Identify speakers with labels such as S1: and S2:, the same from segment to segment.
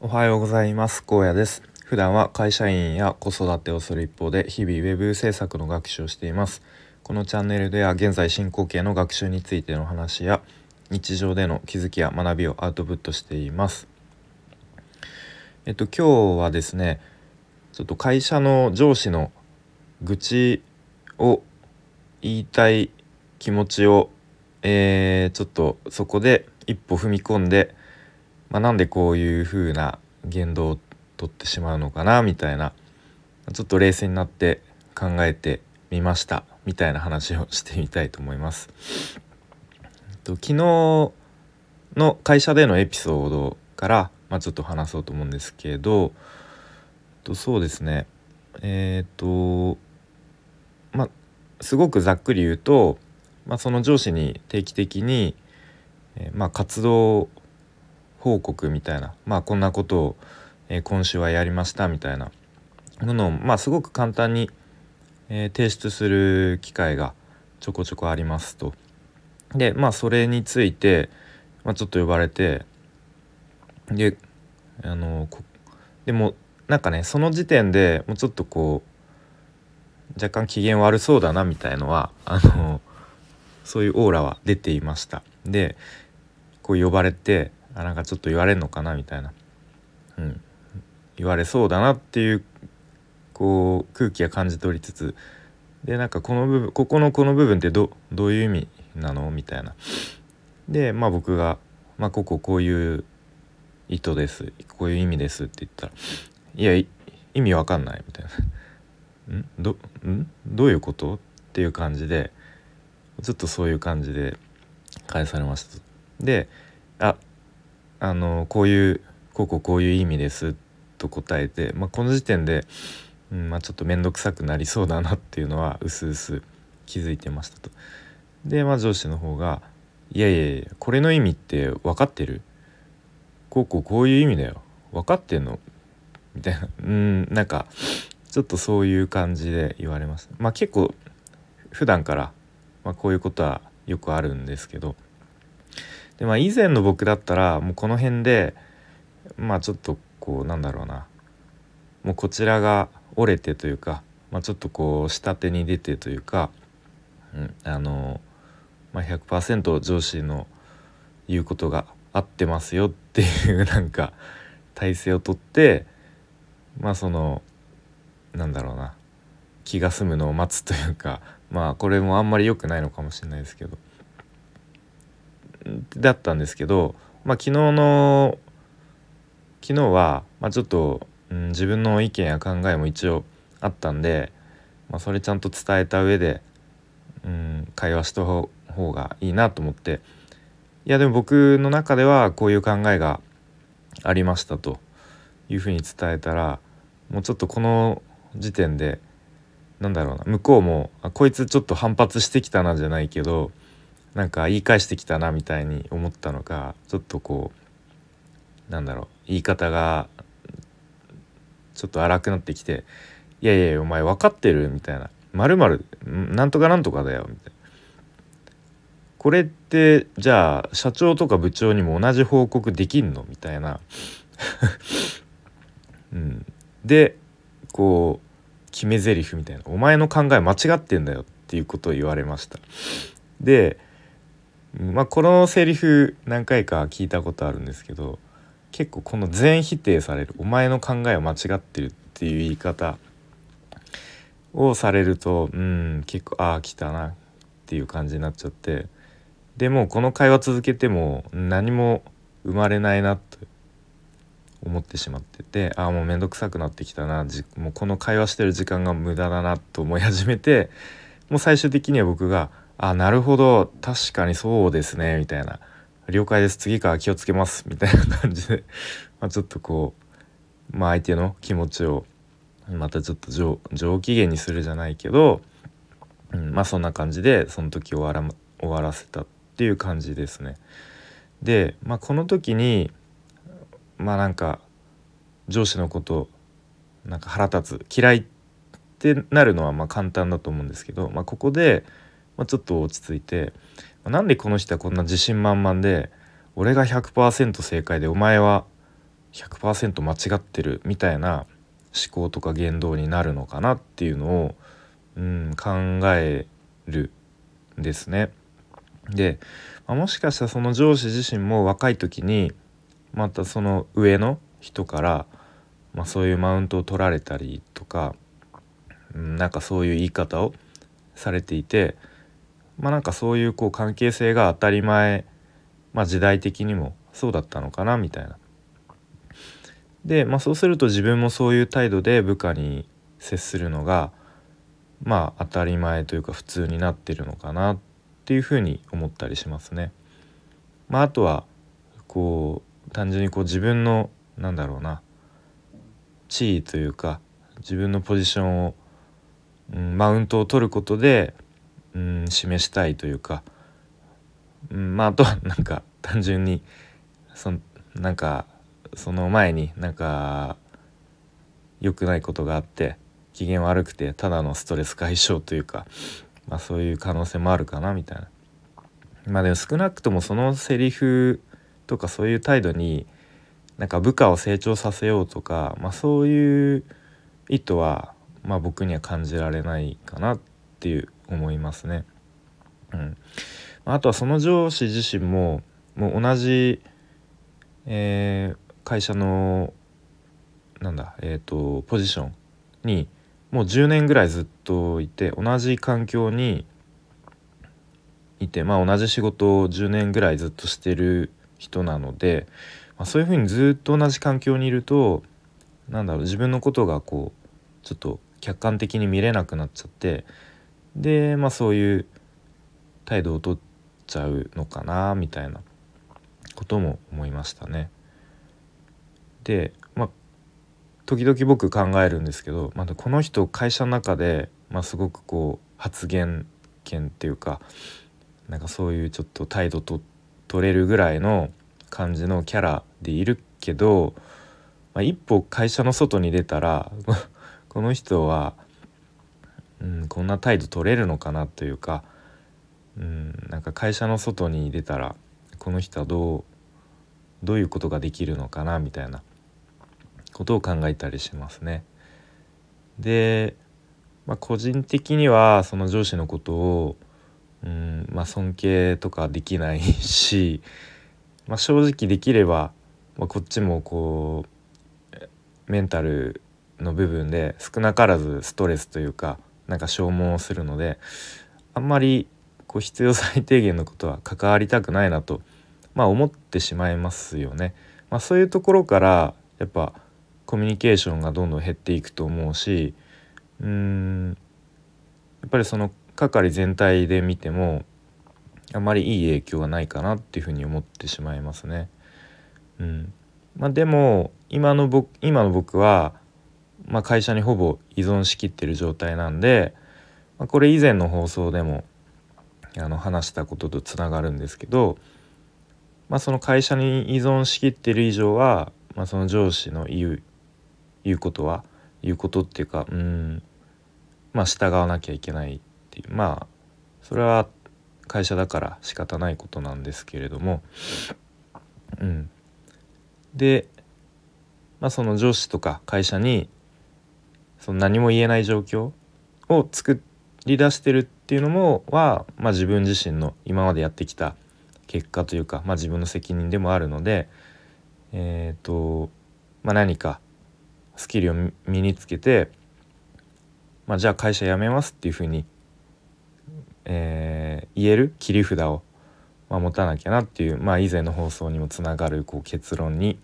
S1: おはようございます。高野です。普段は会社員や子育てをする一方で日々ウェブ制作の学習をしています。このチャンネルでは現在進行形の学習についての話や日常での気づきや学びをアウトプットしています。えっと今日はですねちょっと会社の上司の愚痴を言いたい気持ちを、えー、ちょっとそこで一歩踏み込んで、まあ、なんでこういう風な言動をとってしまうのかなみたいなちょっと冷静になって考えてみましたみたいな話をしてみたいと思います。と昨日の会社でのエピソードから、まあ、ちょっと話そうと思うんですけどとそうですねえっ、ー、とまあすごくざっくり言うと、まあ、その上司に定期的に、えー、まあ、活動報告みたいな、まあ、こんなことを、えー、今週はやりましたみたいな。ものを、まあ、すごく簡単に、え提出する機会がちょこちょこありますと。でまあそれについて、まあ、ちょっと呼ばれてであのでもなんかねその時点でもうちょっとこう若干機嫌悪そうだなみたいのはあのそういうオーラは出ていました。でこう呼ばれてあなんかちょっと言われんのかなみたいな、うん、言われそうだなっていうこう空気は感じ取りつつ。でなんかこの部分ここのこの部分ってどどういう意味なのみたいな。でまあ僕が「まあ、こここういう意図です。こういう意味です」って言ったらいや意味わかんないみたいな。ん？どん？どういうこと？っていう感じでちょっとそういう感じで返されました。でああのこういうこうこうこういう意味ですと答えて、まあ、この時点で、うんまあ、ちょっと面倒くさくなりそうだなっていうのはうすうす気づいてましたと。で、まあ、上司の方が「いやいやいやこれの意味って分かってる？こうこうこういう意味だよ分かってんの？みたいなうんなんかちょっとそういう感じで言われます。まあ結構普段から、まあ、こういうことはよくあるんですけどで、まあ、以前の僕だったらもうこの辺でまあちょっとこうなんだろうな。もうこちらが折れてというか、まあ、ちょっとこう下手に出てというか、うん、あの、まあ、100%上司の言うことが合ってますよっていう なんか体制をとってまあそのなんだろうな。気が済むのを待つというかまあこれもあんまり良くないのかもしれないですけど。だったんですけど、まあ、昨日の昨日は、まあ、ちょっと、うん、自分の意見や考えも一応あったんで、まあ、それちゃんと伝えた上で、うん、会話した方がいいなと思って。いやでも僕の中ではこういう考えがありましたというふうに伝えたらもうちょっとこの時点でなんだろうな向こうもあこいつちょっと反発してきたなじゃないけどなんか言い返してきたなみたいに思ったのかちょっとこうなんだろう言い方がちょっと荒くなってきて「いやいやお前分かってる?」みたいな「まるまるなんとかなんとかだよ」みたいな。これってじゃあ社長とか部長にも同じ報告できんのみたいな うん、でこう決め台詞みたいな「お前の考え間違ってんだよ」っていうことを言われました。で、まあ、このセリフ何回か聞いたことあるんですけど結構この全否定される「お前の考えは間違ってる」っていう言い方をされるとうん結構ああ来たなっていう感じになっちゃってでもこの会話続けても何も生まれないなと思ってしまっててああもう面倒くさくなってきたなもうこの会話してる時間が無駄だなと思い始めてもう最終的には僕が「あなるほど。確かにそうですね」みたいな「了解です。次から気をつけます」みたいな感じで。まちょっとこう、まあ、相手の気持ちをまたちょっと上上機嫌にするじゃないけど、うん、まあそんな感じでその時終わら終わらせたっていう感じですね。で、まあ、この時にまあなんか上司のことなんか腹立つ。嫌いってなるのはま簡単だと思うんですけど、まあ、ここで、まあ、ちょっと落ち着いて、まあ、なんでこの人はこんな自信満々で俺が100%正解でお前は100%間違ってるみたいな思考とか言動になるのかなっていうのを、うん、考えるんですね。で、まあ、もしかしたらその上司自身も若い時にまたその上の人から、まあ、そういうマウントを取られたりとか、うん、なんかそういう言い方をされていてまあなんかそういうこう関係性が当たり前、まあ、時代的にもそうだったのかなみたいな。で、まあ、そうすると自分もそういう態度で部下に接するのがまあ当たり前というか普通になってるのかなっていうふうに思ったりしますね。まあ、あとはこう単純にこう自分のなんだろうな地位というか自分のポジションを、うん、マウントを取ることで、うん、示したいというか、うん、まああとはなんか単純にそなんかその前になんか良くないことがあって機嫌悪くてただのストレス解消というか、まあ、そういう可能性もあるかなみたいな。まあでも少なくともそのセリフとかそういう態度になんか部下を成長させようとか、まあ、そういう意図は、まあ、僕には感じられないかなっていう思いますね。うん、あとはその上司自身ももう同じ、えー、会社のなんだえっ、ー、とポジションにもう10年ぐらいずっといて同じ環境にいてまあ同じ仕事を10年ぐらいずっとしてる人なので、まあ、そういうふうにずっと同じ環境にいるとなんだろう自分のことがこうちょっと客観的に見れなくなっちゃってでまあそういう態度をとっちゃうのかなみたいなことも思いましたね。でまあ時々僕考えるんですけどまだこの人会社の中で、まあ、すごくこう発言権っていうかなんかそういうちょっと態度と取れるぐらいの感じのキャラでいるけど、まあ、一歩会社の外に出たら この人は、うん、こんな態度取れるのかなというか、うん、なんか会社の外に出たらこの人はどうどういうことができるのかなみたいなことを考えたりしますね。で、まあ、個人的にはその上司のことを、うんまあ、尊敬とかできないし、まあ、正直できれば、まあ、こっちもこうメンタルの部分で少なからずストレスというかなんか消耗するのであんまりこう必要最低限のことは関わりたくないなと、まあ、思ってしまいますよね。まあ、そういうところからやっぱコミュニケーションがどんどん減っていくと思うしうーんやっぱりその係全体で見てもあまりいい影響がないかなっていうふうに思ってしまいますね。うんまあ、でも今の僕今の僕は、まあ、会社にほぼ依存しきってる状態なんで、まあ、これ以前の放送でもあの話したこととつながるんですけど、まあ、その会社に依存しきってる以上は、まあ、その上司の言う言うことは言うことっていうかうんまあ従わなきゃいけないっていうまあそれは会社だから仕方ないことなんですけれどもうん。で、まあ、その上司とか会社にその何も言えない状況を作り出してるっていうのもは、まあ、自分自身の今までやってきた結果というか、まあ、自分の責任でもあるので、えーとまあ、何かスキルを身につけて、まあ、じゃあ会社辞めますっていうふうに、えー、言える切り札を、まあ、持たなきゃなっていう、まあ、以前の放送にもつながるこう結論に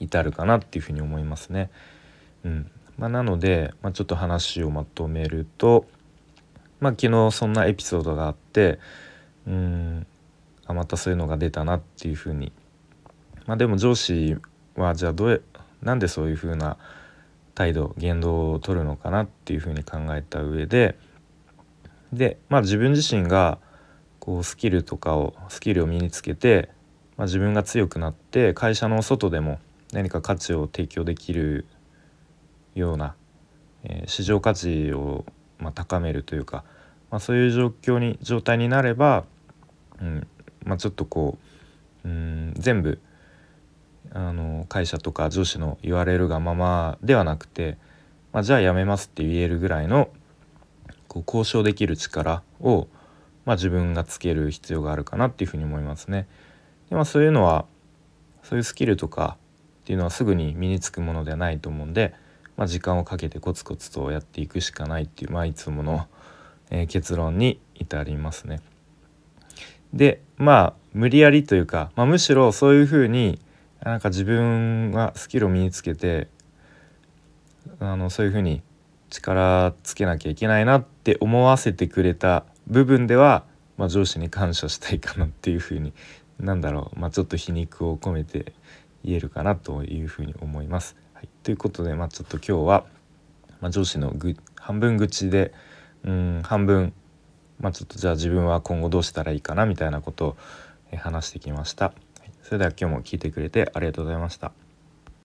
S1: 至るかなっていうふうに思いますね。うんまあ、なので、まあ、ちょっと話をまとめると、まあ、昨日そんなエピソードがあってうんあまたそういうのが出たなっていうふうに。まあでも上司はじゃあどうなんでそういうふうな態度言動を取るのかなっていうふうに考えた上ででまあ自分自身がこうスキルとかをスキルを身につけて、まあ、自分が強くなって会社の外でも何か価値を提供できるような、えー、市場価値を、まあ、高めるというか、まあ、そういう状況に状態になれば、うんまあ、ちょっとこううん全部あの会社とか上司の言われるがままではなくて、まあ、じゃあ辞めますって言えるぐらいのこう交渉できる力を、まあ、自分がつける必要があるかなっていうふうに思いますね。でまあ、そういうのはそういうスキルとかっていうのはすぐに身につくものではないと思うんで、まあ、時間をかけてコツコツとやっていくしかないっていう、まあ、いつもの、えー、結論に至りますね。でまあ無理やりというか、まあ、むしろそういうふうになんか自分がスキルを身につけてあのそういうふうに力つけなきゃいけないなって思わせてくれた部分では、まあ、上司に感謝したいかなっていうふうになんだろう、まあ、ちょっと皮肉を込めて言えるかなというふうに思います。い、ということで、まあ、ちょっと今日は、まあ、上司のぐ半分口でうん半分、まあ、ちょっとじゃあ自分は今後どうしたらいいかなみたいなことを話してきました。それでは今日も聞いてくれてありがとうございました。